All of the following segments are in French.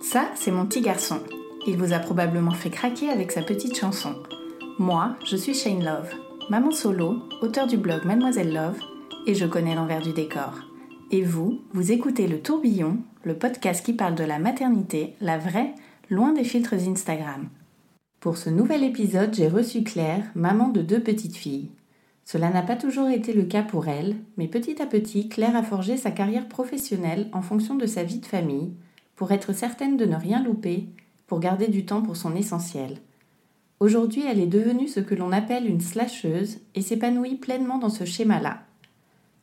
Ça, c'est mon petit garçon. Il vous a probablement fait craquer avec sa petite chanson. Moi, je suis Shane Love, maman solo, auteur du blog Mademoiselle Love, et je connais l'envers du décor. Et vous, vous écoutez Le Tourbillon, le podcast qui parle de la maternité, la vraie, loin des filtres Instagram. Pour ce nouvel épisode, j'ai reçu Claire, maman de deux petites filles. Cela n'a pas toujours été le cas pour elle, mais petit à petit, Claire a forgé sa carrière professionnelle en fonction de sa vie de famille, pour être certaine de ne rien louper, pour garder du temps pour son essentiel. Aujourd'hui, elle est devenue ce que l'on appelle une slasheuse et s'épanouit pleinement dans ce schéma-là.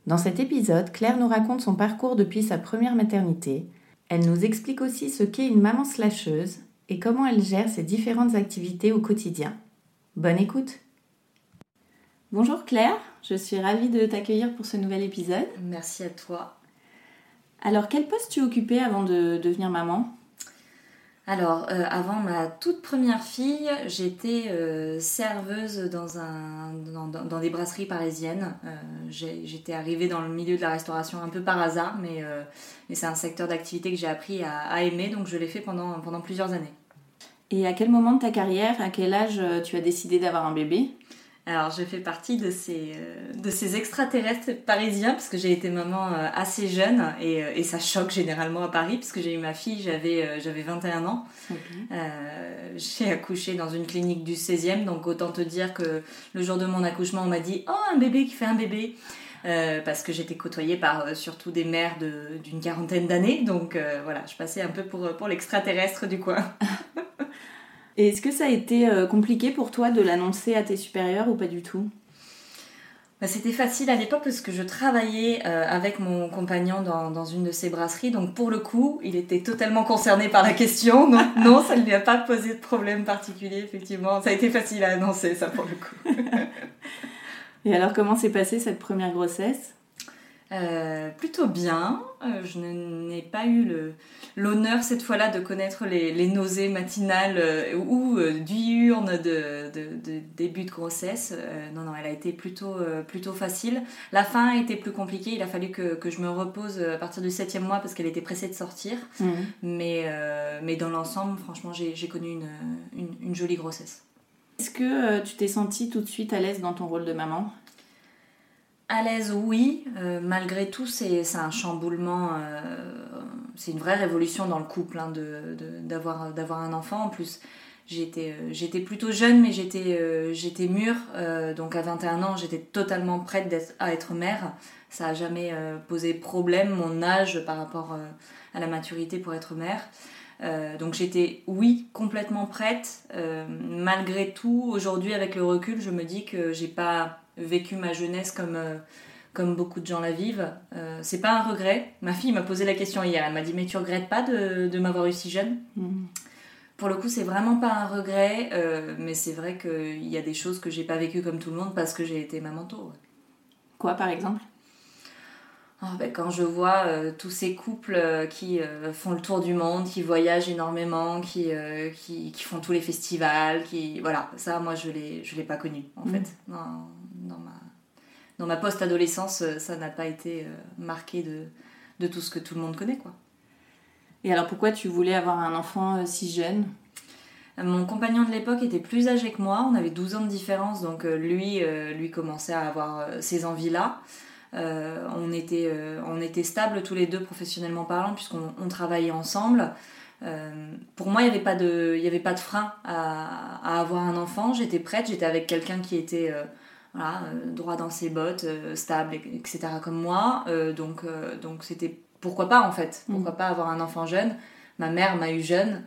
Dans cet épisode, Claire nous raconte son parcours depuis sa première maternité. Elle nous explique aussi ce qu'est une maman slasheuse et comment elle gère ses différentes activités au quotidien. Bonne écoute Bonjour Claire, je suis ravie de t'accueillir pour ce nouvel épisode. Merci à toi. Alors, quel poste tu occupais avant de devenir maman? Alors, euh, avant ma toute première fille, j'étais euh, serveuse dans, un, dans, des brasseries parisiennes. Euh, j'étais arrivée dans le milieu de la restauration un peu par hasard, mais, mais c'est un secteur d'activité que j'ai appris à, à aimer, donc je l'ai fait pendant, pendant plusieurs années. Et à quel moment de ta carrière, à quel âge tu as décidé d'avoir un bébé? Alors, je fais partie de ces, euh, de ces extraterrestres parisiens, parce que j'ai été maman euh, assez jeune, et, euh, et ça choque généralement à Paris, puisque j'ai eu ma fille, j'avais euh, j'avais 21 ans. Euh, j'ai accouché dans une clinique du 16e, donc autant te dire que le jour de mon accouchement, on m'a dit Oh, un bébé qui fait un bébé Euh, Parce que j'étais côtoyée par surtout des mères de- d'une quarantaine d'années, donc euh, voilà, je passais un peu pour, pour l'extraterrestre du coin. Et est-ce que ça a été euh, compliqué pour toi de l'annoncer à tes supérieurs ou pas du tout? Bah, C'était facile à l'époque parce que je travaillais euh, avec mon compagnon dans, dans une de ces brasseries, donc pour le coup, il était totalement concerné par la question, donc non, ça ne lui a pas posé de problème particulier, effectivement. Ça a été facile à annoncer, ça pour le coup. Et alors, comment s'est passée cette première grossesse? Euh, plutôt bien. Euh, je n'ai pas eu l'honneur cette fois-là de connaître les, les nausées matinales euh, ou diurnes de, de- de début de grossesse. Non, non, elle a été plutôt, plutôt facile. La fin a été plus compliquée. Il a fallu que, que je me repose à partir du septième mois parce qu'elle était pressée de sortir. Mais, euh, mais dans l'ensemble, franchement, j'ai connu une, une- une jolie grossesse. Est-ce que tu t'es sentie tout de suite à l'aise dans ton rôle de maman? À l'aise, oui. Euh, malgré tout, c'est un chamboulement. euh, c'est une vraie révolution dans le couple hein, de- de- d'avoir d'avoir un enfant. En plus, j'étais euh, plutôt jeune, mais j'étais mûre. Donc à 21 ans, j'étais totalement prête à être mère. Ça n'a jamais posé problème, mon âge par rapport à la maturité pour être mère. Euh, donc j'étais, oui, complètement prête. Euh, malgré tout, aujourd'hui, avec le recul, je me dis que j'ai pas vécu ma jeunesse comme, euh, comme beaucoup de gens la vivent. C'est pas un regret. Ma fille m'a posé la question hier. Elle m'a dit Mais tu regrettes pas de, de m'avoir eu si jeune? Pour le coup, c'est vraiment pas un regret, mais c'est vrai qu'il y a des choses que j'ai pas vécues comme tout le monde parce que j'ai été maman tôt. ouais. Quoi, par exemple? Quand je vois euh, tous ces couples euh, qui euh, font le tour du monde, qui voyagent énormément, qui, qui, qui font tous les festivals, qui voilà, ça moi je l'ai je l'ai pas connu en Mhm. fait. Dans, dans ma dans ma post-adolescence, ça n'a pas été marqué de, de tout ce que tout le monde connaît quoi. Et alors, pourquoi tu voulais avoir un enfant si jeune? Mon compagnon de l'époque était plus âgé que moi, on avait 12 ans de différence, donc lui, lui commençait à avoir ces envies-là. Euh, on, était, euh, on était stables tous les deux professionnellement parlant, puisqu'on on travaillait ensemble. Euh, pour moi, il n'y avait, pas de- y avait pas de frein à, à avoir un enfant. J'étais prête, j'étais avec quelqu'un qui était voilà, droit dans ses bottes, stable, etc. comme moi. Donc, donc c'était pourquoi pas en fait Pourquoi pas avoir un enfant jeune ma mère m'a eu jeune.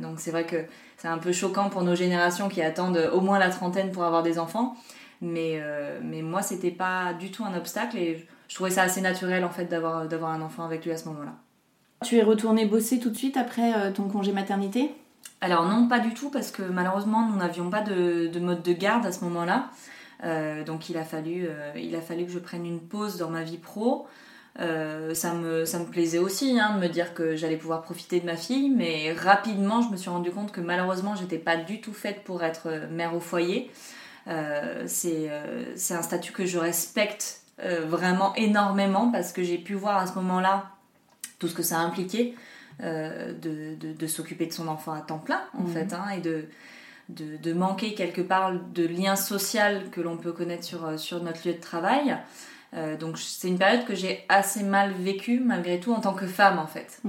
donc c'est vrai que c'est un peu choquant pour nos générations qui attendent au moins la trentaine pour avoir des enfants. Mais, mais moi, c'était pas du tout un obstacle et je trouvais ça assez naturel en fait d'avoir, d'avoir un enfant avec lui à ce moment-là. Tu es retournée bosser tout de suite après ton congé maternité? Alors non, pas du tout, parce que malheureusement, nous n'avions pas de, mode de garde à ce moment-là. Euh, donc il a, fallu, euh, il a fallu que je prenne une pause dans ma vie pro. Euh, ça, me, ça me plaisait aussi hein, de me dire que j'allais pouvoir profiter de ma fille, mais rapidement je me suis rendu compte que malheureusement j'étais pas du tout faite pour être mère au foyer. C'est un statut que je respecte vraiment énormément parce que j'ai pu voir à ce moment-là tout ce que ça impliquait. Euh, de, de, s'occuper de son enfant à temps plein, en mhm. fait, hein, et de, de, manquer quelque part de lien social que l'on peut connaître sur, euh, sur notre lieu de travail. Euh, donc c'est une période que j'ai assez mal vécue malgré tout en tant que femme en fait.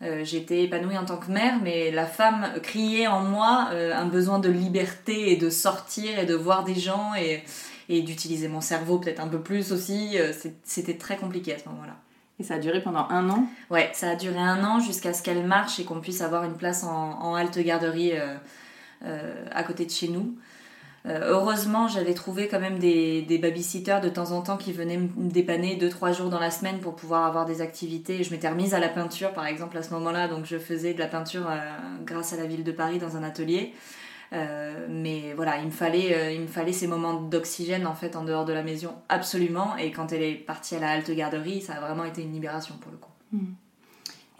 Mhm. J'étais épanouie en tant que mère, mais la femme criait en moi un besoin de liberté et de sortir et de voir des gens et, et d'utiliser mon cerveau peut-être un peu plus aussi. C'était très compliqué à ce moment-là. Et ça a duré pendant un an? Ouais, ça a duré un an jusqu'à ce qu'elle marche et qu'on puisse avoir une place en, halte garderie euh, euh, à côté de chez nous. Euh, heureusement, j'avais trouvé quand même des, des babysitters de temps en temps qui venaient me dépanner 2-3 jours dans la semaine pour pouvoir avoir des activités. Je m'étais remise à la peinture par exemple à ce moment-là, donc je faisais de la peinture grâce à la ville de Paris dans un atelier. Euh, mais voilà, il me fallait, euh, il me fallait ces moments d'oxygène en fait en dehors de la maison absolument. Et quand elle est partie à la halte garderie, ça a vraiment été une libération pour le coup. Hmm.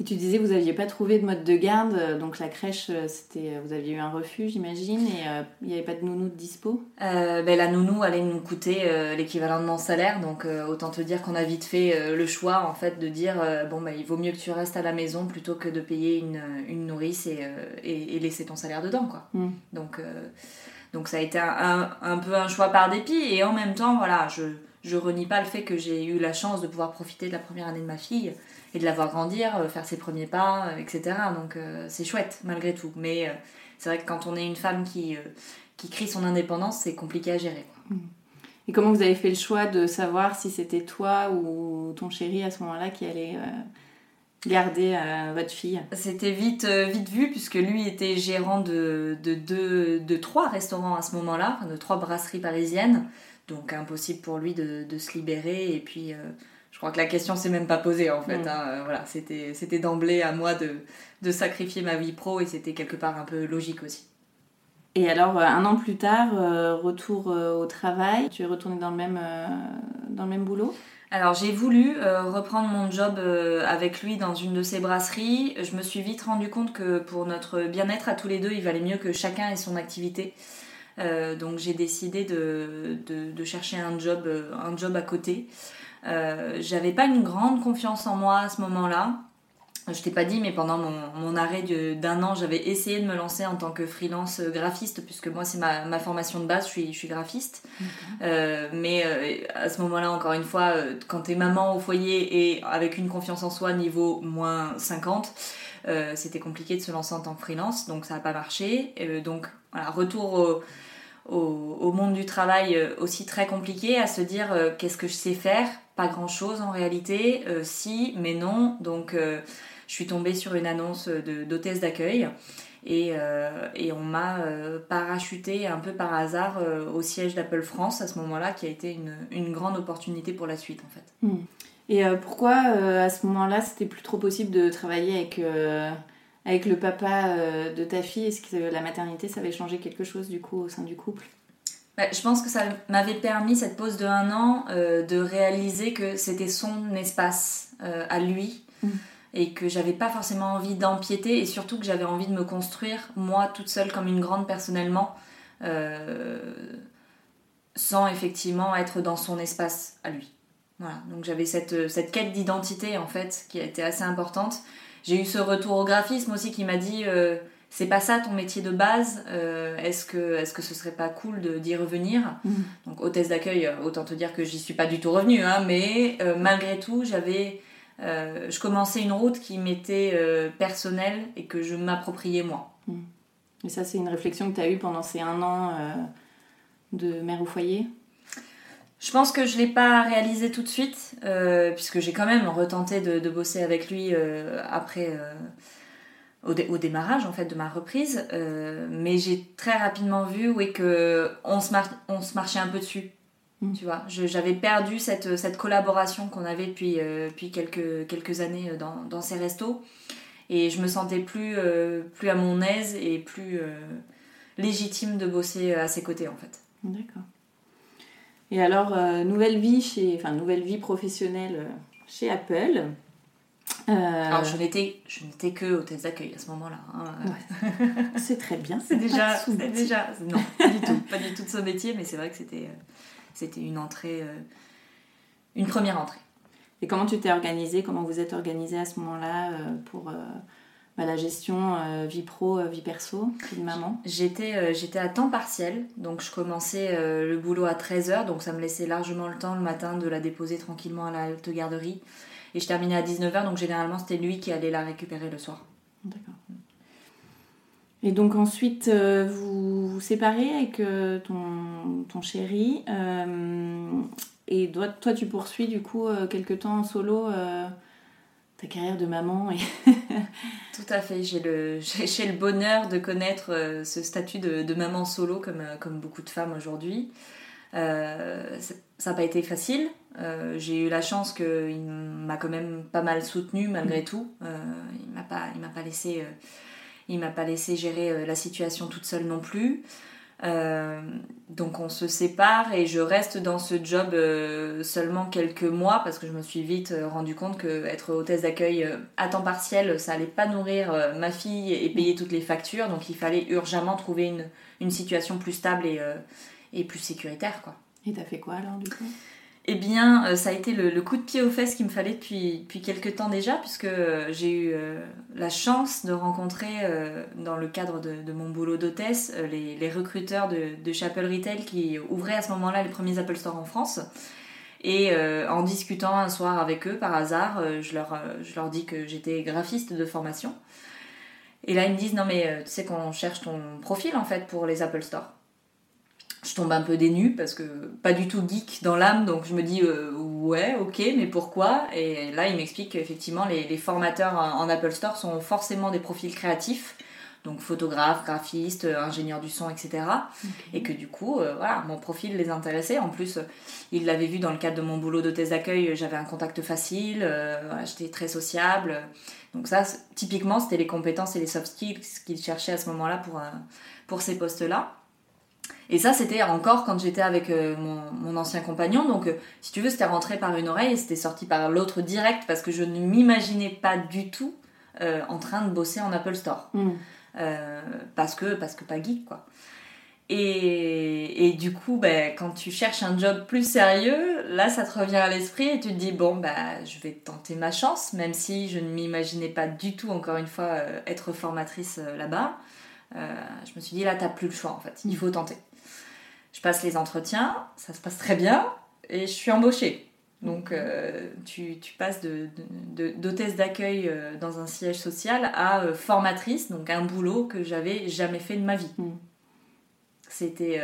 Et tu disais vous n'aviez pas trouvé de mode de garde, euh, donc la crèche, euh, c'était, euh, vous aviez eu un refus, j'imagine, et il n'y avait pas de nounou de dispo? Ben, La nounou allait nous coûter l'équivalent de mon salaire, donc autant te dire qu'on a vite fait le choix en fait de dire bon ben, il vaut mieux que tu restes à la maison plutôt que de payer une, une nourrice et, et, laisser ton salaire dedans quoi. Hmm. Donc, donc ça a été un, un, peu un choix par dépit et en même temps voilà je je renie pas le fait que j'ai eu la chance de pouvoir profiter de la première année de ma fille et de la voir grandir, euh, faire ses premiers pas, euh, etc. Donc euh, c'est chouette malgré tout. Mais c'est vrai que quand on est une femme qui, qui crie son indépendance, c'est compliqué à gérer. Mmh. Et comment vous avez fait le choix de savoir si c'était toi ou ton chéri à ce moment-là qui allait garder votre fille? C'était vite, vite vu puisque lui était gérant de, de, de, de trois restaurants à ce moment-là, de trois brasseries parisiennes. Donc impossible pour lui de, de se libérer et puis je crois que la question s'est même pas posée en fait. Mm. Hein. Euh, voilà, c'était, c'était d'emblée à moi de, de sacrifier ma vie pro et c'était quelque part un peu logique aussi. Et alors, euh, un an plus tard, euh, retour au travail, tu es retournée dans le même, dans le même boulot? Alors j'ai voulu reprendre mon job avec lui dans une de ses brasseries. Je me suis vite rendu compte que pour notre bien-être à tous les deux, il valait mieux que chacun ait son activité. Donc j'ai décidé de, de, de, chercher un job, un job à côté. Euh, j'avais pas une grande confiance en moi à ce moment-là. Je t'ai pas dit, mais pendant mon, mon arrêt d'un an, j'avais essayé de me lancer en tant que freelance graphiste, puisque moi, c'est ma, ma, formation de base, je suis, je suis graphiste. Euh, mais euh, à ce moment-là, encore une fois, quand t'es maman au foyer et avec une confiance en soi niveau moins 50, c'était compliqué de se lancer en tant que freelance, donc ça n'a pas marché. donc voilà, retour au au, monde du travail euh, aussi très compliqué à se dire euh, qu'est-ce que je sais faire? Pas grand-chose en réalité, euh, si, mais non. Donc je suis tombée sur une annonce d'hôtesse d'accueil et, et, on m'a parachuté un peu par hasard au siège d'Apple France à ce moment-là, qui a été une, grande opportunité pour la suite en fait. Hmm. Et pourquoi à ce moment-là c'était plus trop possible de travailler avec avec le papa euh, de ta fille, est-ce que la maternité, ça avait changé quelque chose du coup au sein du couple? Bah, Je pense que ça m'avait permis, cette pause de un an, euh, de réaliser que c'était son espace euh, à lui. Mm. Et que j'avais pas forcément envie d'empiéter, et surtout que j'avais envie de me construire, moi, toute seule, comme une grande personnellement, sans effectivement être dans son espace à lui. Voilà, donc j'avais cette, cette quête d'identité, en fait, qui a été assez importante j'ai eu ce retour au graphisme aussi qui m'a dit euh, c'est pas ça ton métier de base, euh, est-ce que, est que ce serait pas cool d'y revenir? Mm. Donc hôtesse d'accueil, euh, autant te dire que j'y suis pas du tout revenue, hein, mais malgré tout, j'avais, je commençais une route qui m'était personnelle et que je m'appropriais moi. Mm. Et ça, c'est une réflexion que tu as eue pendant ces un an de mère au foyer? Je pense que je ne l'ai pas réalisé tout de suite, euh, puisque j'ai quand même retenté de, bosser avec lui euh, après, euh, au, démarrage en fait de ma reprise, mais j'ai très rapidement vu oui, que on se, on se marchait un peu dessus. Mm. Tu vois, j'avais perdu cette, cette collaboration qu'on avait depuis, depuis quelques, quelques années dans, dans, ces restos. Et je me sentais plus, plus à mon aise et plus légitime de bosser à ses côtés en fait. D'accord. Et alors, euh, nouvelle vie chez, enfin nouvelle vie professionnelle euh, chez Apple. Euh, alors je n'étais, je n'étais que hôtesse d'accueil à ce moment-là. Hein. c'est très bien. C'est déjà, c'est déjà, non, pas du tout, pas du tout de ce métier, mais c'est vrai que c'était, c'était une entrée, une première entrée. Et comment tu t'es organisée Comment vous êtes organisée à ce moment-là pour bah, la gestion euh, vie pro, euh, vie perso, vie de maman J'étais euh, j'étais à temps partiel, donc je commençais le boulot à 13h, donc ça me laissait largement le temps le matin de la déposer tranquillement à la haute garderie. Et je terminais à 19h, donc généralement c'était lui qui allait la récupérer le soir. D'accord. Et donc ensuite, vous vous séparez avec ton, ton chéri. et toi, toi, tu poursuis du coup quelques temps en solo ta carrière de maman. Et Tout à fait, j'ai le, j'ai, le bonheur de connaître euh, ce statut de, de maman solo comme, euh, comme beaucoup de femmes aujourd'hui. Euh, ça n'a pas été facile. j'ai eu la chance qu'il m'a quand même pas mal soutenue malgré mm. tout. il m'a pas, il m'a pas laissé, il m'a pas laissé gérer la situation toute seule non plus. Euh, donc on se sépare et je reste dans ce job euh, seulement quelques mois parce que je me suis vite euh, rendu compte que être hôtesse d'accueil à temps partiel, ça allait pas nourrir ma fille et payer toutes les factures. Donc il fallait urgemment trouver une, une situation plus stable et, et plus sécuritaire. Quoi. Et t'as fait quoi alors du coup? Eh bien, euh, ça a été le, coup de pied aux fesses qu'il me fallait depuis, depuis quelques temps déjà, puisque euh, j'ai eu euh, la chance de rencontrer, dans le cadre de, mon boulot d'hôtesse, les, recruteurs de, de Chapel Retail qui ouvraient à ce moment-là les premiers Apple Store en France. Et en discutant un soir avec eux, par hasard, je, leur, je leur dis que j'étais graphiste de formation. Et là, ils me disent, non mais tu sais qu'on cherche ton profil en fait pour les Apple Store je tombe un peu dénue parce que pas du tout geek dans l'âme, donc je me dis euh, ouais, ok, mais pourquoi? Et là, il m'explique qu'effectivement, les, formateurs en, Apple Store sont forcément des profils créatifs, donc photographes, graphistes, ingénieurs du son, etc. Et que du coup, euh, voilà, mon profil les intéressait. En plus, il l'avait vu dans le cadre de mon boulot d'hôtesse d'accueil, j'avais un contact facile, euh, j'étais très sociable. Donc ça, typiquement, c'était les compétences et les soft skills qu'il cherchait à ce moment-là pour, pour ces postes-là. Et ça, c'était encore quand j'étais avec euh, mon, ancien compagnon. Donc, euh, si tu veux, c'était rentré par une oreille et c'était sorti par l'autre direct parce que je ne m'imaginais pas du tout euh, en train de bosser en Apple Store. Mm. parce, que, parce que pas geek, quoi. Et, et du coup, ben, quand tu cherches un job plus sérieux, là, ça te revient à l'esprit et tu te dis, bon, bah, je vais tenter ma chance, même si je ne m'imaginais pas du tout, encore une fois, être formatrice là-bas. je me suis dit, là, t'as plus le choix, en fait. Il faut tenter. Je passe les entretiens, ça se passe très bien, et je suis embauchée. Donc euh, tu, tu, passes d'hôtesse de, d'accueil euh, dans un siège social à euh, formatrice, donc un boulot que j'avais jamais fait de ma vie. Mm. C'était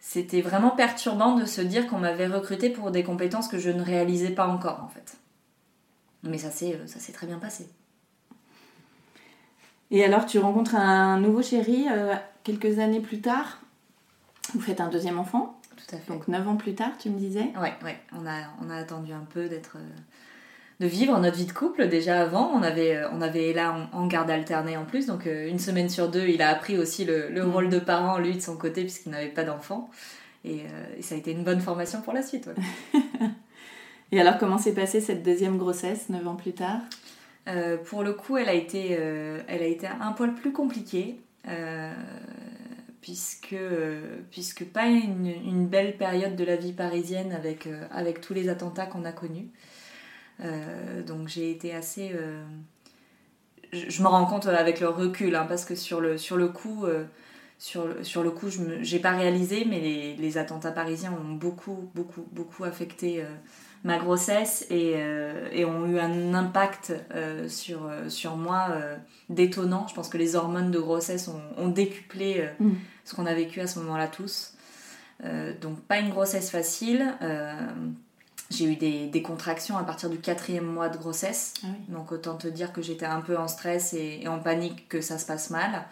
c'était vraiment perturbant de se dire qu'on m'avait recruté pour des compétences que je ne réalisais pas encore en fait. Mais ça s'est très bien passé. Et alors tu rencontres un nouveau chéri quelques années plus tard? Vous faites un deuxième enfant Tout à fait. Donc 9 ans plus tard, tu me disais Ouais, ouais. On a, on a attendu un peu d'être. Euh, de vivre notre vie de couple déjà avant. On avait, euh, on avait là en, garde alternée en plus, donc euh, une semaine sur deux, il a appris aussi le, le mm. rôle de parent, lui, de son côté, puisqu'il n'avait pas d'enfant. Et, ça a été une bonne formation pour la suite. et alors, comment s'est passée cette deuxième grossesse, 9 ans plus tard? Pour le coup, elle a, été, elle a été un poil plus compliquée puisque, puisque pas une, belle période de la vie parisienne avec, euh, avec tous les attentats qu'on a connus. Euh, donc j'ai été assez... Euh, je, me rends compte avec le recul, hein, parce que sur le, sur le coup... sur, sur le coup, je n'ai pas réalisé, mais les, les, attentats parisiens ont beaucoup, beaucoup, beaucoup affecté ma grossesse et, euh, et, ont eu un impact euh, sur, euh, sur moi détonnant. Je pense que les hormones de grossesse ont, ont décuplé mm. ce qu'on a vécu à ce moment-là tous. donc pas une grossesse facile. j'ai eu des, contractions à partir du quatrième mois de grossesse. Ah Donc autant te dire que j'étais un peu en stress et, en panique que ça se passe mal.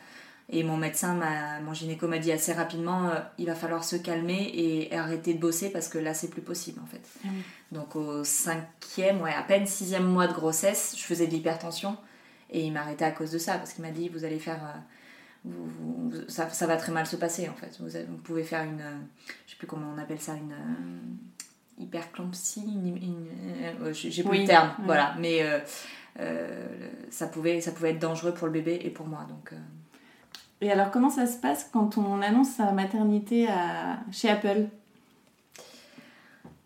Et mon médecin, mon gynéco m'a dit assez rapidement, euh, il va falloir se calmer et arrêter de bosser parce que là, c'est plus possible en fait. Ah Donc au cinquième, ouais, à peine sixième mois de grossesse, je faisais de l'hypertension et il m'a arrêté à cause de ça parce qu'il m'a dit, vous allez faire... Euh, ça, ça, va très mal se passer en fait. Vous, vous pouvez faire une... Euh, je sais plus comment on appelle ça, une hyperclampsie, euh, j'ai plus le terme, voilà, mais ça, pouvait, ça pouvait être dangereux pour le bébé et pour moi. Donc, Et alors, comment ça se passe quand on annonce sa maternité à... chez Apple?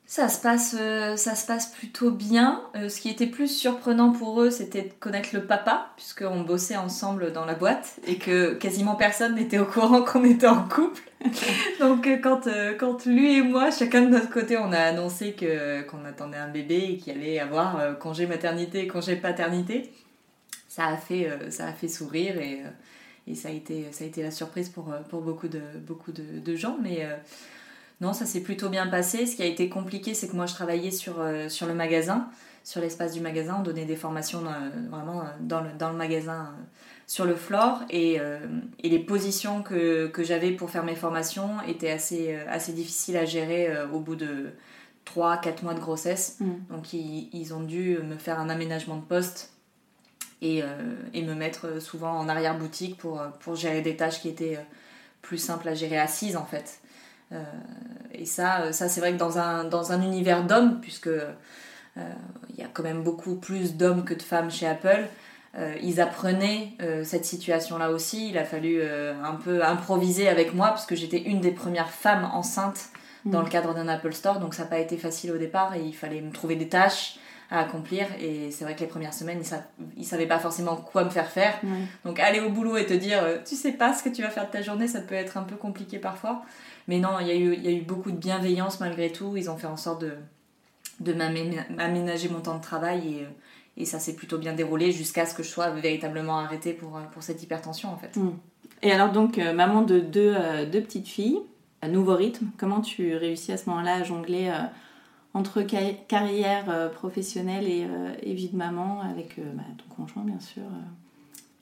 Ça se passe, euh, ça se passe plutôt bien. Euh, ce qui était plus surprenant pour eux, c'était de connaître le papa, puisqu'on bossait ensemble dans la boîte et que quasiment personne n'était au courant qu'on était en couple. Donc euh, quand, quand lui et moi, chacun de notre côté, on a annoncé que, qu'on attendait un bébé et qu'il allait avoir congé maternité et congé paternité, ça a fait, ça a fait sourire et, et ça, a été, ça a été la surprise pour, pour beaucoup, de, beaucoup de, de gens. Mais non, ça s'est plutôt bien passé. Ce qui a été compliqué, c'est que moi, je travaillais sur, euh, sur le magasin, sur l'espace du magasin. On donnait des formations euh, vraiment euh, dans, le, dans le magasin, sur le floor. Et, et les positions que, que j'avais pour faire mes formations étaient assez, assez difficiles à gérer au bout de 3-4 mois de grossesse. Mm. Donc, ils, ils, ont dû me faire un aménagement de poste. Et, et me mettre souvent en arrière-boutique pour, pour gérer des tâches qui étaient plus simples à gérer assises en fait. Euh, et ça, euh, ça c'est vrai que dans un, dans un univers d'hommes, puisque euh, il y a quand même beaucoup plus d'hommes que de femmes chez Apple, ils apprenaient cette situation-là aussi. Il a fallu un peu improviser avec moi, parce que j'étais une des premières femmes enceintes dans mm. le cadre d'un Apple Store, donc ça n'a pas été facile au départ et il fallait me trouver des tâches à accomplir et c'est vrai que les premières semaines ils, ne savaient pas forcément quoi me faire faire donc aller au boulot et te dire tu sais pas ce que tu vas faire de ta journée ça peut être un peu compliqué parfois mais non, il y, a eu, y a eu beaucoup de bienveillance malgré tout. Ils ont fait en sorte de, de m'aménager mon temps de travail et, et ça s'est plutôt bien déroulé jusqu'à ce que je sois véritablement arrêtée pour, pour cette hypertension en fait. Mm. Et alors donc, euh, maman de deux, euh, deux, petites filles, un nouveau rythme, comment tu réussis à ce moment-là à jongler euh, entre carrière professionnelle et, et, vie de maman avec bah, ton conjoint bien sûr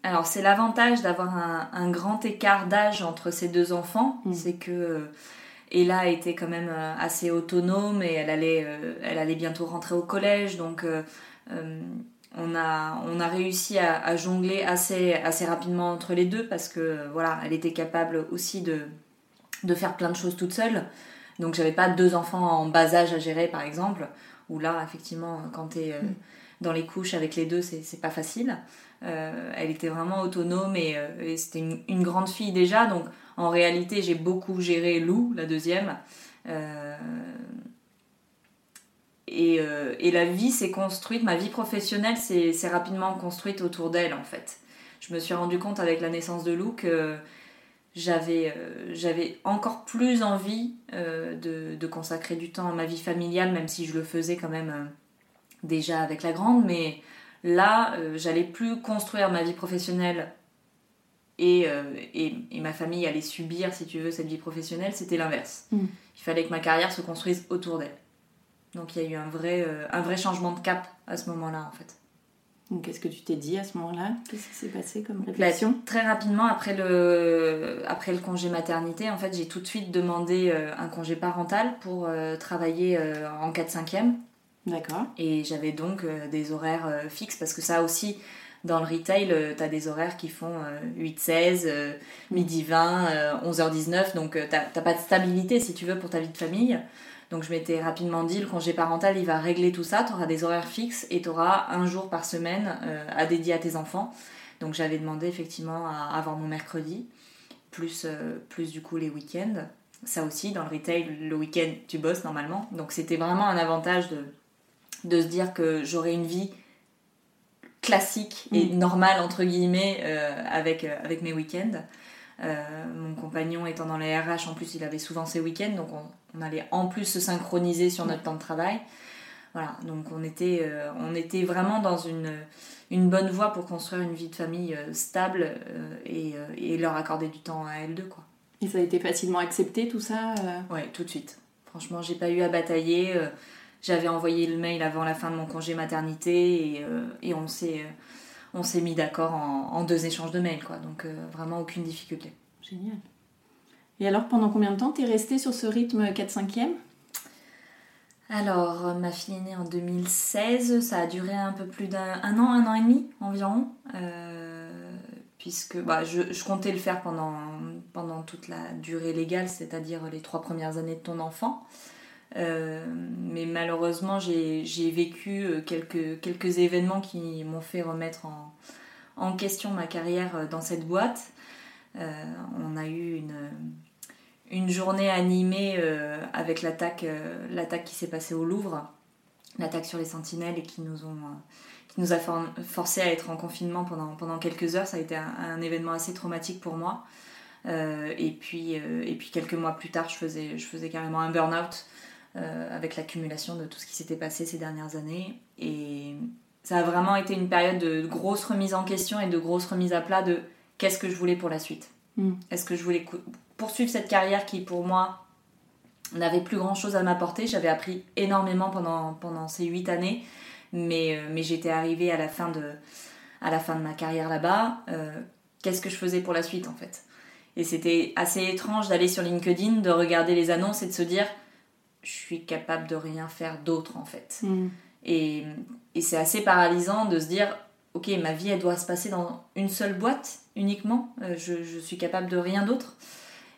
alors c'est l'avantage d'avoir un, grand écart d'âge entre ces deux enfants, mm. c'est que euh, Ella était quand même euh, assez autonome et elle allait, euh, elle allait bientôt rentrer au collège, donc on, a, on a réussi à, jongler assez, assez rapidement entre les deux parce que voilà, elle était capable aussi de, de faire plein de choses toute seule. Donc j'avais pas deux enfants en bas âge à gérer par exemple, où là effectivement quand tu es mm. dans les couches avec les deux c'est pas facile. Euh, elle était vraiment autonome et, euh, c'était une, grande fille déjà. Donc en réalité, j'ai beaucoup géré Lou, la deuxième. Euh, et, et, la vie s'est construite, ma vie professionnelle s'est rapidement construite autour d'elle en fait. Je me suis rendu compte avec la naissance de Lou que j'avais j'avais encore plus envie de, de, consacrer du temps à ma vie familiale, même si je le faisais quand même déjà avec la grande, mais Là, euh, j'allais plus construire ma vie professionnelle euh, et, et, ma famille allait subir, si tu veux, cette vie professionnelle. C'était l'inverse. Mm. Il fallait que ma carrière se construise autour d'elle. Donc il y a eu un vrai, euh, un vrai changement de cap à ce moment-là, en fait. Qu'est-ce que tu t'es dit à ce moment-là? Qu'est-ce qui s'est passé comme réflexion? Très rapidement, après le, après le congé maternité, en fait, j'ai tout de suite demandé un congé parental pour travailler en 4-5e. D'accord. Et j'avais donc euh, des horaires euh, fixes parce que ça aussi, dans le retail, euh, tu as des horaires qui font 8-16, midi 20, 11h19, donc tu n'as pas de stabilité si tu veux pour ta vie de famille. Donc je m'étais rapidement dit, le congé parental, il va régler tout ça, tu auras des horaires fixes et tu auras un jour par semaine à dédier à tes enfants. Donc j'avais demandé effectivement à avoir mon mercredi, plus, plus du coup les week-ends. Ça aussi, dans le retail, le week-end, tu bosses normalement. Donc c'était vraiment un avantage de, de se dire que j'aurais une vie classique et mm. normale entre guillemets euh, avec, euh, avec mes week-ends. Euh, mon compagnon étant dans les RH, en plus il avait souvent ses week-ends, donc on, allait en plus se synchroniser sur notre temps de travail. Voilà, donc on était, on était vraiment dans une, une bonne voie pour construire une vie de famille stable et, et, leur accorder du temps à elles deux. Quoi. Et ça a été facilement accepté tout ça Ouais, tout de suite. Franchement, j'ai pas eu à batailler j'avais envoyé le mail avant la fin de mon congé maternité et, et on s'est on s'est mis d'accord en, deux échanges de mails, quoi. Donc vraiment aucune difficulté. Génial. Et alors, pendant combien de temps t'es restée sur ce rythme 4-5e alors, ma fille est née en 2016, ça a duré un peu plus d'un an, un an et demi environ, euh, puisque bah, je, comptais le faire pendant, pendant toute la durée légale, c'est-à-dire les trois premières années de ton enfant. Euh, mais malheureusement, j'ai vécu euh, quelques, événements qui m'ont fait remettre en, question ma carrière dans cette boîte. on a eu une journée animée euh, avec l'attaque euh, qui s'est passée au Louvre, l'attaque sur les sentinelles et qui nous euh, a forcé à être en confinement pendant, quelques heures. Ça a été un, événement assez traumatique pour moi. et, puis, quelques mois plus tard, je faisais carrément un burn-out avec l'accumulation de tout ce qui s'était passé ces dernières années. Et ça a vraiment été une période de grosse remise en question et de grosse remise à plat de qu'est-ce que je voulais pour la suite. Mm. Est-ce que je voulais poursuivre cette carrière qui, pour moi, n'avait plus grand chose à m'apporter J'avais appris énormément pendant, pendant ces huit années, mais, euh, mais j'étais arrivée à la, fin de, à la fin de ma carrière là-bas. Euh, qu'est-ce que je faisais pour la suite, en fait? Et c'était assez étrange d'aller sur LinkedIn, de regarder les annonces et de se dire je suis capable de rien faire d'autre, en fait. Mm. Et, et c'est assez paralysant de se dire ok, ma vie, elle doit se passer dans une seule boîte uniquement. Euh, je, je, suis capable de rien d'autre.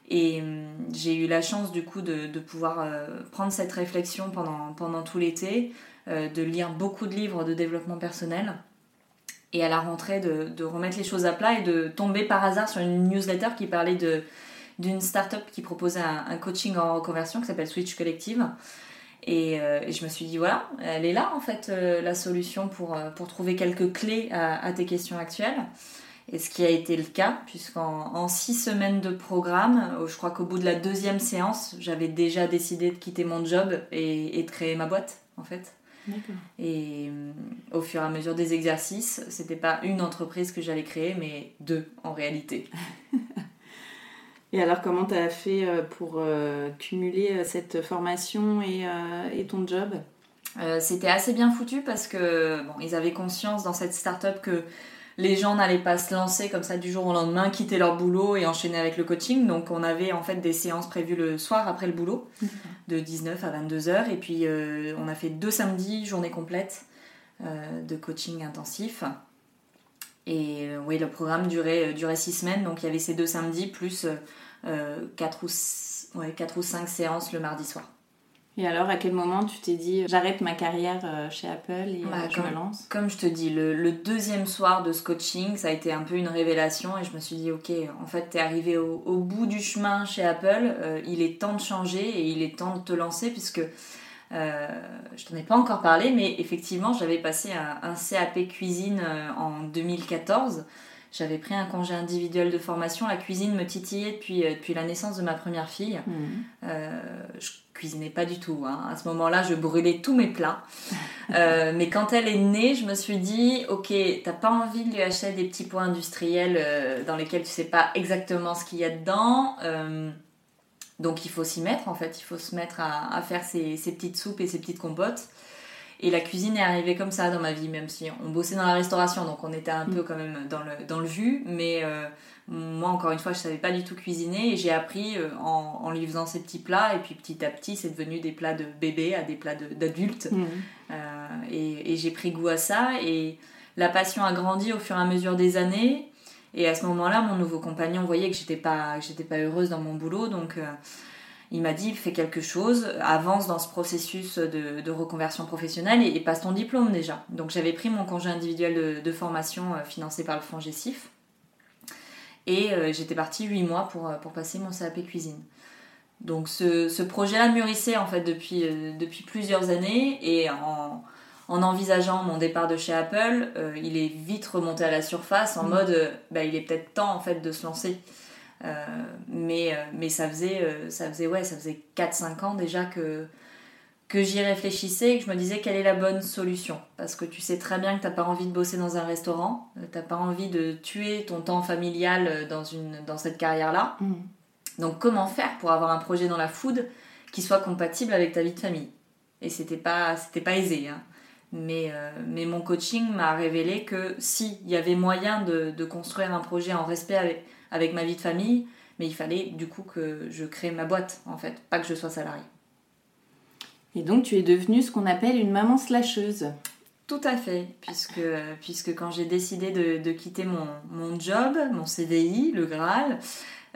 Et hum, j'ai eu la chance du coup de, de pouvoir euh, prendre cette réflexion pendant, pendant tout l'été, euh, de lire beaucoup de livres de développement personnel. Et à la rentrée, de, de, remettre les choses à plat et de tomber par hasard sur une newsletter qui parlait de, d'une start-up qui proposait un, un coaching en reconversion qui s'appelle Switch Collective. Euh, et, je me suis dit, voilà, elle est là en fait, euh, la solution pour, euh, pour trouver quelques clés à, tes questions actuelles. Et ce qui a été le cas, puisqu'en en six semaines de programme, je crois qu'au bout de la deuxième séance, j'avais déjà décidé de quitter mon job et, et de créer ma boîte, en fait. Et au fur et à mesure des exercices, c'était pas une entreprise que j'allais créer, mais deux en réalité. Et alors, comment tu as fait euh, pour euh, cumuler euh, cette formation et, et ton job? C'était assez bien foutu parce que bon, ils avaient conscience dans cette start-up que les gens n'allaient pas se lancer comme ça du jour au lendemain, quitter leur boulot et enchaîner avec le coaching. Donc, on avait en fait des séances prévues le soir après le boulot, de 19 à 22 heures. Et puis, on a fait deux samedis, journée complète de coaching intensif. Et oui, le programme durait, durait six semaines, donc il y avait ces deux samedis plus 4 euh, ou, ouais, quatre ou 5 séances le mardi soir. Et alors, à quel moment tu t'es dit j'arrête ma carrière euh, chez Apple et bah, euh, je me lance? Comme je te dis, le, deuxième soir de ce coaching, ça a été un peu une révélation et je me suis dit ok, en fait, t'es arrivé au, bout du chemin chez Apple, il est temps de changer et il est temps de te lancer puisque je t'en ai pas encore parlé, mais effectivement, j'avais passé un, un, CAP cuisine en 2014. J'avais pris un congé individuel de formation. La cuisine me titillait depuis, euh, depuis la naissance de ma première fille. Mmh. Euh, je cuisinais pas du tout. Hein. À ce moment-là, je brûlais tous mes plats. Euh, mais quand elle est née, je me suis dit, ok, t'as pas envie de lui acheter des petits pots industriels euh, dans lesquels tu sais pas exactement ce qu'il y a dedans. Donc il faut s'y mettre en fait. Il faut se mettre à, à faire ses, ses, petites soupes et ses petites compotes. Et la cuisine est arrivée comme ça dans ma vie, même si on bossait dans la restauration, donc on était un peu mm. quand même dans le, dans le jus. Mais euh, moi, encore une fois, je savais pas du tout cuisiner et j'ai appris euh, en, en, lui faisant ces petits plats. Et puis petit à petit, c'est devenu des plats de bébé à des plats d'adultes. Mm. Euh, et, et j'ai pris goût à ça. Et la passion a grandi au fur et à mesure des années. Et à ce moment-là, mon nouveau compagnon voyait que j'étais pas, j'étais pas heureuse dans mon boulot, donc il m'a dit fais quelque chose, avance dans ce processus de, reconversion professionnelle et, passe ton diplôme déjà. Donc j'avais pris mon congé individuel de, formation euh, financé par le fonds Gessif et euh, j'étais partie 8 mois pour, euh, pour passer mon CAP cuisine. Donc ce, ce projet-là mûrissait en fait depuis, depuis plusieurs années et en, en, envisageant mon départ de chez Apple, il est vite remonté à la surface en mmh. mode bah, il est peut-être temps en fait de se lancer. Euh, mais, euh, mais ça faisait, euh, ça faisait, ouais, ça faisait 4-5 ans déjà que, que j'y réfléchissais et que je me disais quelle est la bonne solution. Parce que tu sais très bien que tu n'as pas envie de bosser dans un restaurant, tu n'as pas envie de tuer ton temps familial dans, une, dans cette carrière-là. Mm. Donc comment faire pour avoir un projet dans la food qui soit compatible avec ta vie de famille? Et c'était pas, c'était pas aisé. Hein. Mais, mais mon coaching m'a révélé que s'il y avait moyen de, de, construire un projet en respect avec, avec ma vie de famille, mais il fallait du coup que je crée ma boîte en fait, pas que je sois salariée. Et donc tu es devenue ce qu'on appelle une maman slasheuse. Tout à fait, puisque, puisque quand j'ai décidé de, quitter mon, mon, job, mon CDI, le Graal,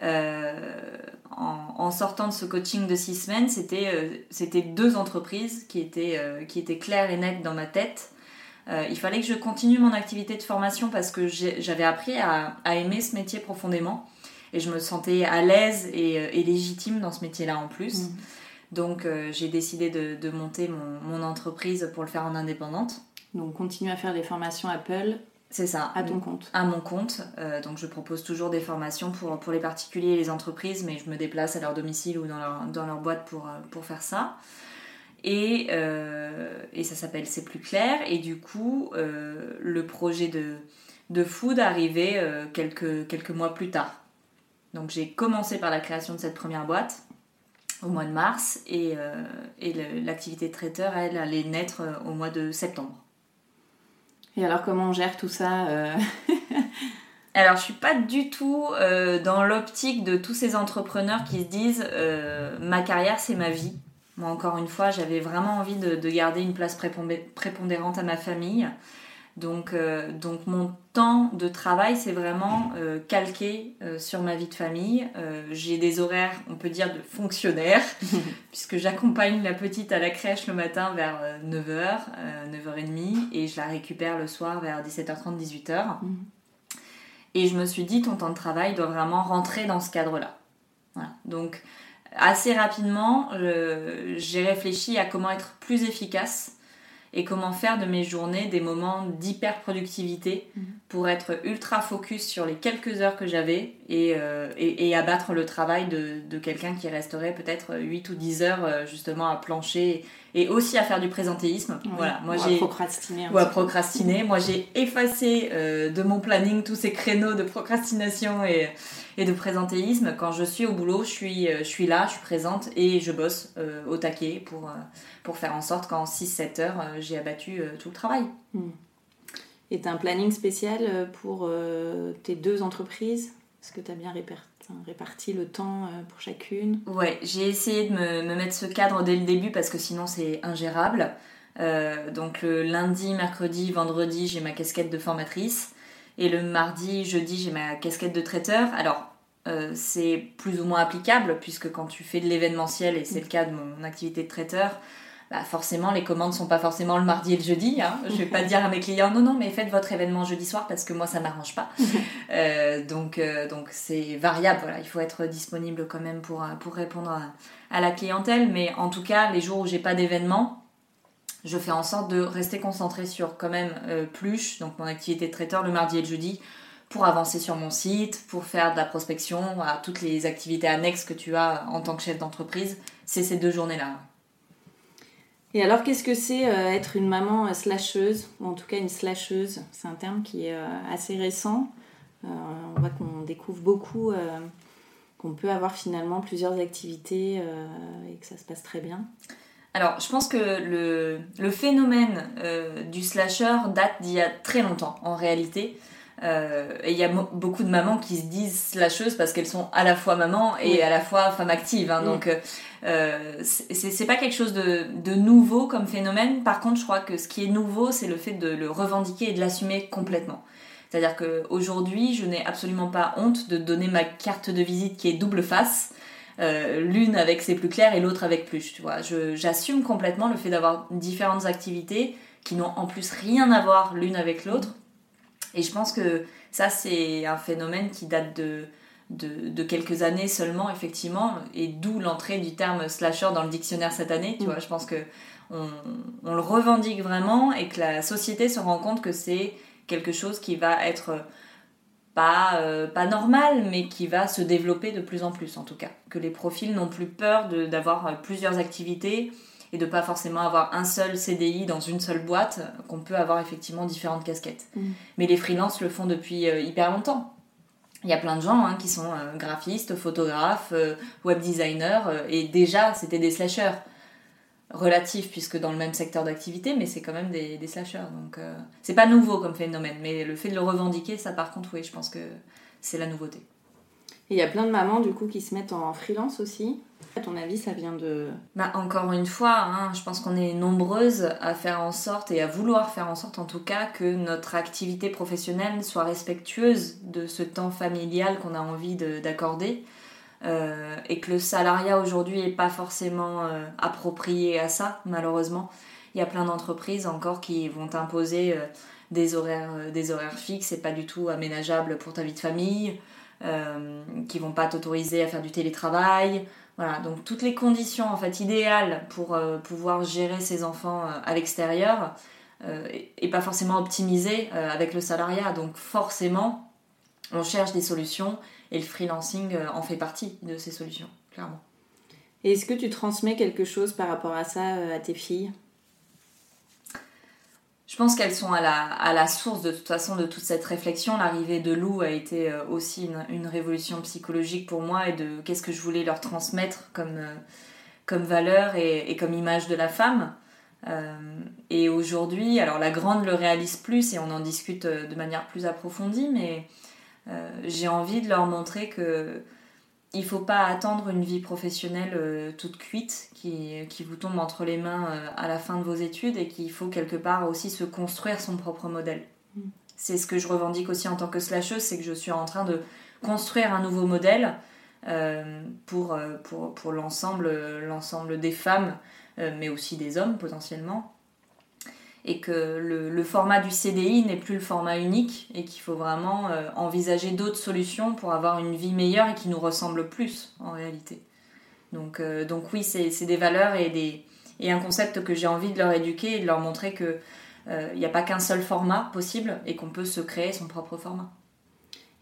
euh, en, sortant de ce coaching de six semaines, c'était euh, deux entreprises qui étaient, euh, qui étaient claires et nettes dans ma tête. il fallait que je continue mon activité de formation parce que j'avais appris à, à, aimer ce métier profondément et je me sentais à l'aise et, et, légitime dans ce métier-là en plus. Mmh. Donc j'ai décidé de, de monter mon, mon, entreprise pour le faire en indépendante. Donc continue à faire des formations Apple. C'est ça. À ton compte. À mon compte. Euh, donc je propose toujours des formations pour, pour les particuliers et les entreprises, mais je me déplace à leur domicile ou dans leur, dans leur boîte pour, euh, pour faire ça. Et, euh, et ça s'appelle C'est plus clair. Et du coup, le projet de, de food arrivait quelques, quelques mois plus tard. Donc j'ai commencé par la création de cette première boîte au mois de mars et, et l'activité de traiteur, elle, allait naître au mois de septembre. Et alors, comment on gère tout ça euh Alors, je suis pas du tout euh, dans l'optique de tous ces entrepreneurs qui se disent euh, ma carrière, c'est ma vie. Moi, encore une fois, j'avais vraiment envie de, garder une place prépondérante à ma famille. Donc, euh, donc mon temps de travail, c'est vraiment euh, calqué euh, sur ma vie de famille. j'ai des horaires, on peut dire, de fonctionnaire, puisque j'accompagne la petite à la crèche le matin vers 9h, 9h30, et je la récupère le soir vers 17h30, 18h. Mhm. Et je me suis dit, ton temps de travail doit vraiment rentrer dans ce cadre-là. Voilà. Donc, assez rapidement, j'ai réfléchi à comment être plus efficace et comment faire de mes journées des moments d'hyper productivité mhm. Pour être ultra focus sur les quelques heures que j'avais et, euh, et, abattre le travail de, de quelqu'un qui resterait peut-être 8 ou 10 heures euh, justement à plancher et aussi à faire du présentéisme. Voilà, moi j'ai procrastiner. Ou à procrastiner. moi j'ai effacé euh, de mon planning tous ces créneaux de procrastination et, et de présentéisme. Quand je suis au boulot, je suis, je suis là, je suis présente et je bosse au taquet pour pour faire en sorte qu'en 6-7 heures, j'ai abattu tout le travail. Hmm. Et tu as un planning spécial euh, pour tes deux entreprises? Est-ce que tu as bien réparti, le temps pour chacune? Ouais, j'ai essayé de me, me, mettre ce cadre dès le début parce que sinon c'est ingérable. donc le lundi, mercredi, vendredi, j'ai ma casquette de formatrice. Et le mardi, jeudi, j'ai ma casquette de traiteur. Alors, c'est plus ou moins applicable puisque quand tu fais de l'événementiel, et c'est le cas de mon activité de traiteur, bah forcément les commandes sont pas forcément le mardi et le jeudi. Hein. Je vais pas dire à mes clients non non mais faites votre événement jeudi soir parce que moi ça m'arrange pas. euh, donc euh, donc c'est variable. Voilà, il faut être disponible quand même pour euh, pour répondre à, à, la clientèle. Mais en tout cas les jours où j'ai pas d'événement, je fais en sorte de rester concentré sur quand même euh, plus donc mon activité de traiteur le mardi et le jeudi pour avancer sur mon site, pour faire de la prospection, à toutes les activités annexes que tu as en tant que chef d'entreprise. C'est ces deux journées là. Et alors, qu'est-ce que c'est euh, être une maman euh, slasheuse, ou en tout cas une slasheuse C'est un terme qui est euh, assez récent. on voit qu'on découvre beaucoup qu'on peut avoir finalement plusieurs activités et que ça se passe très bien. Alors, je pense que le, le phénomène du slasher date d'il y a très longtemps, en réalité. Et il y a beaucoup de mamans qui se disent slasheuses parce qu'elles sont à la fois maman et à la fois femme active. Hein. Donc, euh, c'est pas quelque chose de, de, nouveau comme phénomène. Par contre, je crois que ce qui est nouveau, c'est le fait de le revendiquer et de l'assumer complètement. C'est-à-dire qu'aujourd'hui, je n'ai absolument pas honte de donner ma carte de visite qui est double face. Euh, l'une avec ses plus clairs et l'autre avec plus, tu vois. J'assume complètement le fait d'avoir différentes activités qui n'ont en plus rien à voir l'une avec l'autre. Et je pense que ça, c'est un phénomène qui date de, de, quelques années seulement, effectivement, et d'où l'entrée du terme slasher dans le dictionnaire cette année. Tu mm. vois, je pense que on, le revendique vraiment et que la société se rend compte que c'est quelque chose qui va être pas, euh, pas normal, mais qui va se développer de plus en plus en tout cas. Que les profils n'ont plus peur d'avoir plusieurs activités et de pas forcément avoir un seul CDI dans une seule boîte, qu'on peut avoir effectivement différentes casquettes. Mm. Mais les freelances le font depuis euh, hyper longtemps. Il y a plein de gens hein, qui sont euh, graphistes, photographes, euh, web designers, euh, et déjà c'était des slashers. relatif puisque dans le même secteur d'activité, mais c'est quand même des, des slashers. Donc c'est pas nouveau comme phénomène, mais le fait de le revendiquer, ça par contre, oui, je pense que c'est la nouveauté. Et il y a plein de mamans du coup qui se mettent en freelance aussi? À ton avis, ça vient de... Bah, encore une fois, hein, je pense qu'on est nombreuses à faire en sorte, et à vouloir faire en sorte en tout cas, que notre activité professionnelle soit respectueuse de ce temps familial qu'on a envie d'accorder. Euh, et que le salariat aujourd'hui n'est pas forcément euh, approprié à ça, malheureusement. Il y a plein d'entreprises encore qui vont imposer euh, des, horaires, fixes et pas du tout aménageables pour ta vie de famille, qui vont pas t'autoriser à faire du télétravail. Voilà, donc toutes les conditions en fait idéales pour pouvoir gérer ses enfants à l'extérieur et pas forcément optimisées avec le salariat. Donc forcément, on cherche des solutions et le freelancing euh, en fait partie de ces solutions, clairement. Et est-ce que tu transmets quelque chose par rapport à ça euh, à tes filles? Je pense qu'elles sont à la, à la, source de toute façon de toute cette réflexion. L'arrivée de Lou a été euh, aussi une, révolution psychologique pour moi et de qu'est-ce que je voulais leur transmettre comme, comme valeur et, comme image de la femme. et aujourd'hui, alors la grande le réalise plus et on en discute de manière plus approfondie, mais euh, j'ai envie de leur montrer que il faut pas attendre une vie professionnelle euh, toute cuite qui, qui, vous tombe entre les mains euh, à la fin de vos études et qu'il faut quelque part aussi se construire son propre modèle. Mm. C'est ce que je revendique aussi en tant que slasheuse, c'est que je suis en train de construire un nouveau modèle pour, pour, pour l'ensemble des femmes, mais aussi des hommes potentiellement, et que le, format du CDI n'est plus le format unique et qu'il faut vraiment euh, envisager d'autres solutions pour avoir une vie meilleure et qui nous ressemble plus en réalité. Donc, euh, donc oui, c'est des valeurs et, des, et un concept que j'ai envie de leur éduquer et de leur montrer qu'il euh, n'y a pas qu'un seul format possible et qu'on peut se créer son propre format.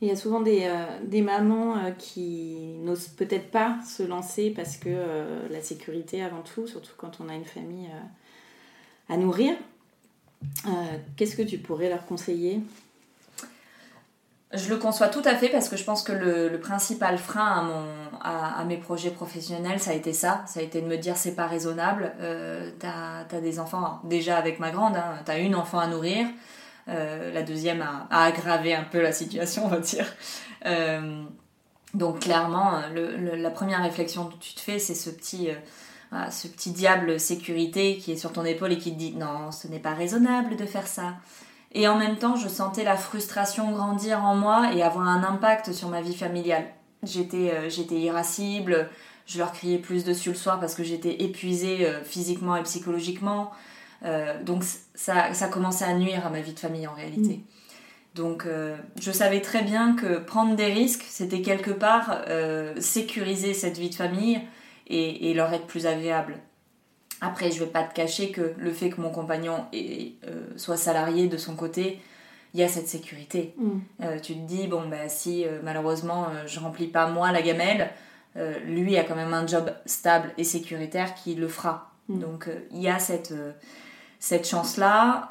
Il y a souvent des, des mamans qui n'osent peut-être pas se lancer parce que la sécurité avant tout, surtout quand on a une famille à nourrir. Euh, qu'est-ce que tu pourrais leur conseiller? Je le conçois tout à fait parce que je pense que le, principal frein à, mon, à, mes projets professionnels, ça a été ça. Ça a été de me dire c'est pas raisonnable. Euh, t'as as des enfants, déjà avec ma grande, hein, t'as une enfant à nourrir. Euh, la deuxième a, aggravé un peu la situation, on va dire. donc clairement, la première réflexion que tu te fais, c'est ce petit ce petit diable sécurité qui est sur ton épaule et qui te dit non, ce n'est pas raisonnable de faire ça. Et en même temps, je sentais la frustration grandir en moi et avoir un impact sur ma vie familiale. J'étais euh, j'étais irascible, je leur criais plus dessus le soir parce que j'étais épuisée euh, physiquement et psychologiquement. Euh, donc ça, ça commençait à nuire à ma vie de famille en réalité. Mm. Donc je savais très bien que prendre des risques, c'était quelque part sécuriser cette vie de famille et, leur être plus agréable. Après, je vais pas te cacher que le fait que mon compagnon est, euh, soit salarié de son côté, il y a cette sécurité. Mm. Euh, tu te dis, bon, bah, si euh, malheureusement je remplis pas moi la gamelle, lui a quand même un job stable et sécuritaire qui le fera. Mm. Donc il y a cette, cette chance-là.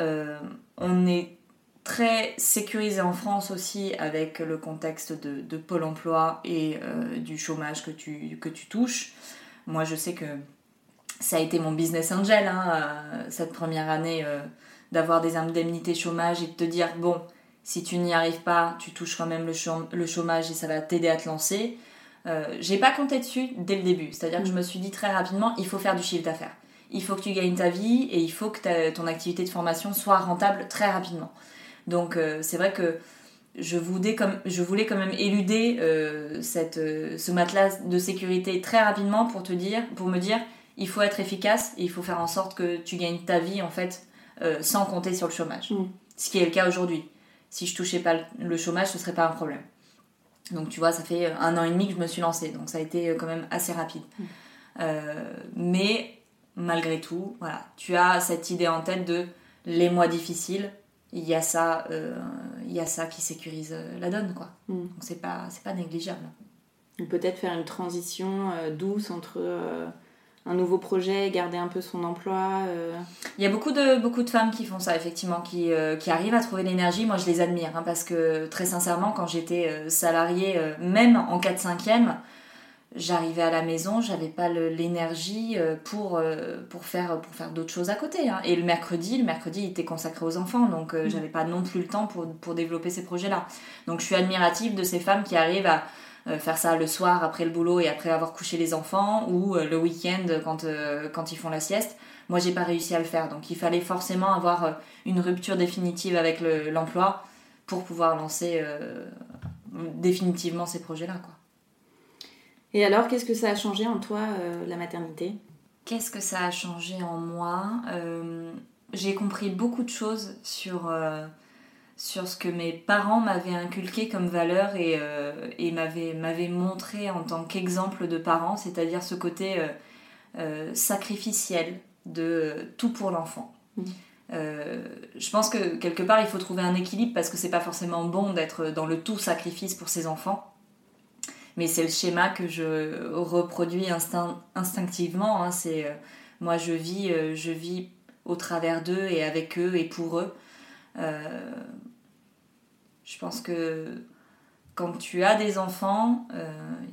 on est très sécurisé en France aussi avec le contexte de, de Pôle emploi et du chômage que tu, que tu touches. Moi, je sais que ça a été mon business angel, hein, euh, cette première année, euh, d'avoir des indemnités chômage et de te dire, bon, si tu n'y arrives pas, tu touches quand même le, chômage et ça va t'aider à te lancer. Euh, j'ai pas compté dessus dès le début. C'est-à-dire que je me suis dit très rapidement, il faut faire du chiffre d'affaires. Il faut que tu gagnes ta vie et il faut que ton activité de formation soit rentable très rapidement. Donc c'est vrai que je voulais, comme, je voulais quand même éluder euh, cette, euh, ce matelas de sécurité très rapidement pour te dire, pour me dire, il faut être efficace et il faut faire en sorte que tu gagnes ta vie en fait euh, sans compter sur le chômage. Mm. Ce qui est le cas aujourd'hui. Si je touchais pas le chômage, ce serait pas un problème. Donc tu vois, ça fait un an et demi que je me suis lancée, donc ça a été quand même assez rapide. Mm. mais malgré tout, voilà, tu as cette idée en tête de les mois difficiles, il y a ça, euh, il y a ça qui sécurise euh, la donne, quoi. Mm. Donc c'est pas, c'est pas négligeable. Peut-être faire une transition euh, douce entre un nouveau projet et garder un peu son emploi. Il y a beaucoup de, beaucoup de femmes qui font ça, effectivement, qui, qui arrivent à trouver l'énergie. Moi, je les admire, hein, parce que très sincèrement, quand j'étais salariée, même en 4-5e, j'arrivais à la maison, j'avais pas l'énergie euh, pour, euh, pour faire, pour faire d'autres choses à côté. Hein. Et le mercredi, le mercredi il était consacré aux enfants, donc euh, mm. j'avais pas non plus le temps pour, pour développer ces projets-là. Donc je suis admirative de ces femmes qui arrivent à faire ça le soir après le boulot et après avoir couché les enfants ou le week-end quand, quand ils font la sieste. Moi j'ai pas réussi à le faire, donc il fallait forcément avoir une rupture définitive avec l'emploi pour pouvoir lancer définitivement ces projets-là. quoi. Et alors, qu'est-ce que ça a changé en toi, euh, la maternité? Qu'est-ce que ça a changé en moi? Euh, J'ai compris beaucoup de choses sur, euh, sur ce que mes parents m'avaient inculqué comme valeur et, et m'avaient montré en tant qu'exemple de parents, c'est-à-dire ce côté sacrificiel de tout pour l'enfant. Mmh. je pense que quelque part il faut trouver un équilibre parce que c'est pas forcément bon d'être dans le tout sacrifice pour ses enfants mais c'est le schéma que je reproduis instinctivement. Hein. c'est euh, moi je vis, euh, je vis au travers d'eux et avec eux et pour eux. Euh, je pense que quand tu as des enfants,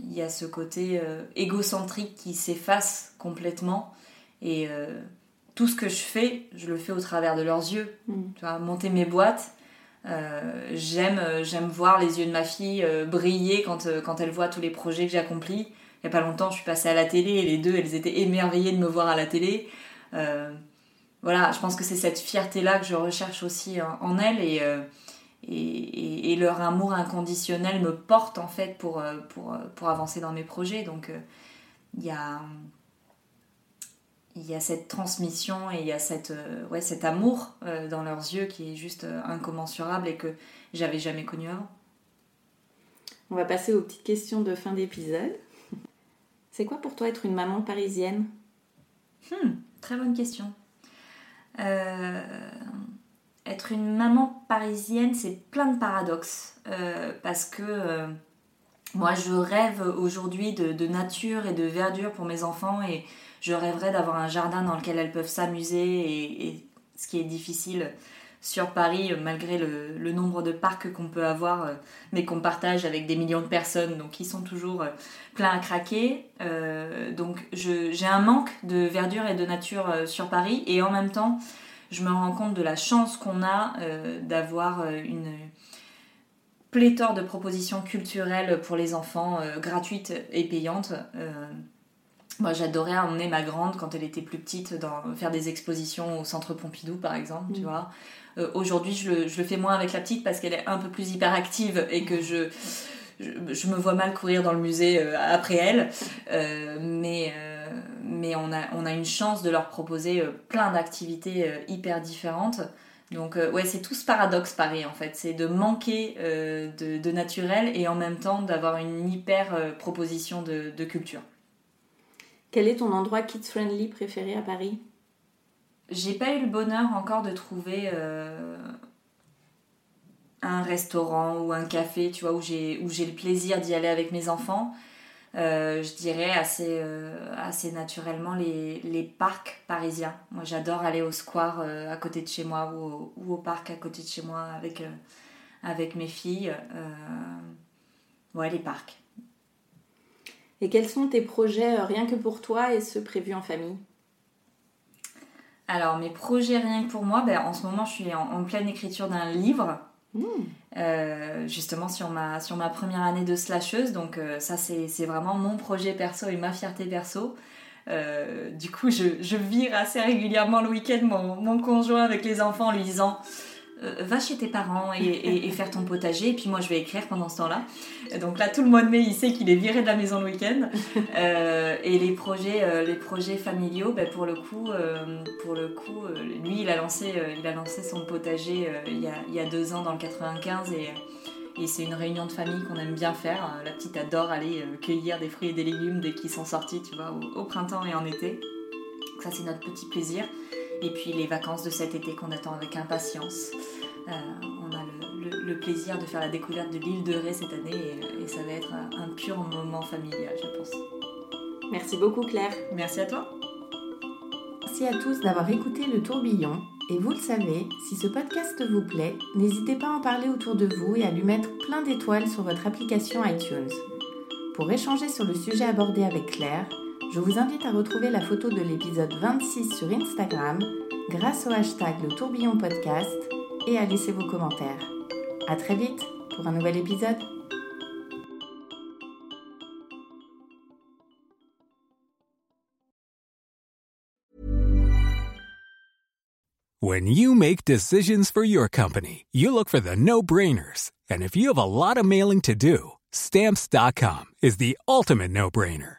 il y a ce côté égocentrique qui s'efface complètement et tout ce que je fais, je le fais au travers de leurs yeux. Mm. Tu vois, monter mes boîtes, j'aime, euh, j'aime voir les yeux de ma fille euh, briller quand, quand elle voit tous les projets que j'accomplis. Il n'y a pas longtemps, je suis passée à la télé et les deux, elles étaient émerveillées de me voir à la télé. voilà, je pense que c'est cette fierté-là que je recherche aussi en, elles et, et, et, leur amour inconditionnel me porte en fait pour, pour, pour avancer dans mes projets. Donc il y a il y a cette transmission et il y a cette, euh, ouais, cet amour euh, dans leurs yeux qui est juste euh, incommensurable et que j'avais jamais connu avant. On va passer aux petites questions de fin d'épisode. C'est quoi pour toi être une maman parisienne? Hmm, Très bonne question. être une maman parisienne, c'est plein de paradoxes. parce que moi, je rêve aujourd'hui de, de, nature et de verdure pour mes enfants et je rêverais d'avoir un jardin dans lequel elles peuvent s'amuser et, ce qui est difficile sur Paris malgré le, nombre de parcs qu'on peut avoir euh, mais qu'on partage avec des millions de personnes donc ils sont toujours euh, pleins à craquer. Euh, donc j'ai un manque de verdure et de nature sur Paris et en même temps je me rends compte de la chance qu'on a d'avoir une pléthore de propositions culturelles pour les enfants gratuites et payantes moi, j'adorais emmener ma grande quand elle était plus petite dans faire des expositions au centre Pompidou, par exemple, tu mm. vois. Euh, aujourd'hui, je le, je le, fais moins avec la petite parce qu'elle est un peu plus hyperactive et que je, je, me vois mal courir dans le musée euh, après elle. Euh, mais mais on, a, on a une chance de leur proposer plein d'activités hyper différentes. Donc ouais, c'est tout ce paradoxe pareil en fait, c'est de manquer de, de, naturel et en même temps d'avoir une hyper proposition de, de culture. Quel est ton endroit kids-friendly préféré à Paris? J'ai pas eu le bonheur encore de trouver euh, un restaurant ou un café, tu vois, où j'ai, le plaisir d'y aller avec mes enfants. Euh, je dirais assez, euh, naturellement les, parcs parisiens. Moi j'adore aller au square à côté de chez moi ou au, ou au, parc à côté de chez moi avec, avec mes filles. ouais, les parcs. Et quels sont tes projets euh, rien que pour toi et ceux prévus en famille? Alors, mes projets rien que pour moi, ben, en ce moment, je suis en, pleine écriture d'un livre. Mmh. Euh, justement sur ma, sur ma première année de slasheuse. Donc euh, ça c'est vraiment mon projet perso et ma fierté perso. du coup je, je, vire assez régulièrement le week-end mon, mon, conjoint avec les enfants en lui disant euh, va chez tes parents et, faire ton potager, et puis moi je vais écrire pendant ce temps-là. Donc là, tout le mois de mai, il sait qu'il est viré de la maison le week-end. Euh, et les projets, euh, les projets familiaux, ben, pour le coup, pour le coup lui, il a, lancé, il a lancé son potager il, y a, il y a deux ans dans le 95, et, et c'est une réunion de famille qu'on aime bien faire. La petite adore aller cueillir des fruits et des légumes dès qu'ils sont sortis, tu vois, au, au printemps et en été. ça, c'est notre petit plaisir. Et puis les vacances de cet été qu'on attend avec impatience. Euh, on a le, plaisir de faire la découverte de l'île de Ré cette année et, ça va être un, pur moment familial, je pense. Merci beaucoup Claire. Merci à toi. Merci à tous d'avoir écouté le tourbillon. Et vous le savez, si ce podcast vous plaît, n'hésitez pas à en parler autour de vous et à lui mettre plein d'étoiles sur votre application iTunes. Pour échanger sur le sujet abordé avec Claire, je vous invite à retrouver la photo de l'épisode 26 sur Instagram grâce au hashtag le tourbillon podcast et à laisser vos commentaires. A très vite pour un nouvel épisode. When you make decisions for your company, you look for the no-brainers. And if you have a lot of mailing to do, stamps.com is the ultimate no-brainer.